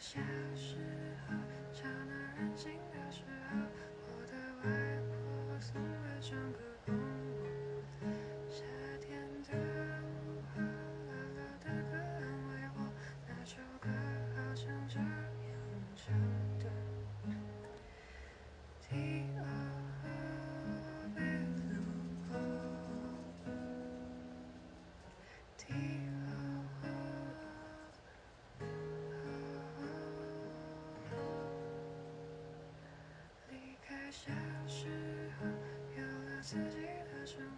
小时候，吵闹任性的时候，我的外婆送我整个童年。夏天的午后，姥姥的歌安慰我，那首歌好像这样唱的：Till 波。小时候有了自己的生活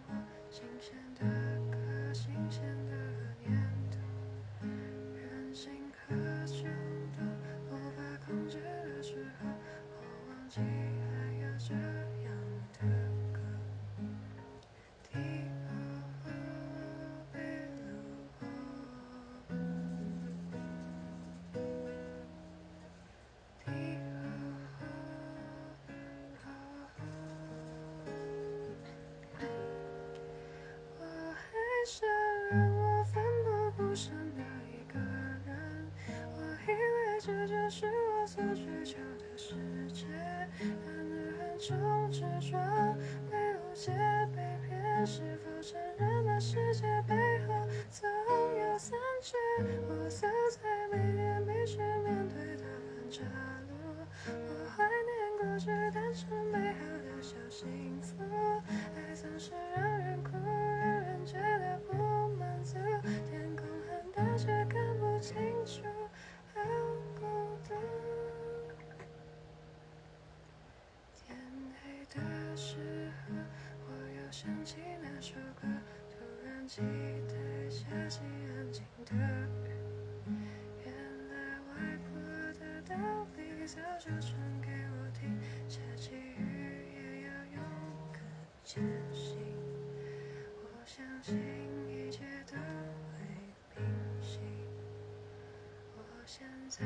是让我奋不顾身的一个人，我以为这就是我所追求的世界，然而横冲直撞，被误解被骗，是否承认那世界背后总有残缺？我走在每天必须想起那首歌，突然期待下起安静的雨。原来外婆的道理早就传给我听，下起雨也要勇敢前行。我相信一切都会平息。我现在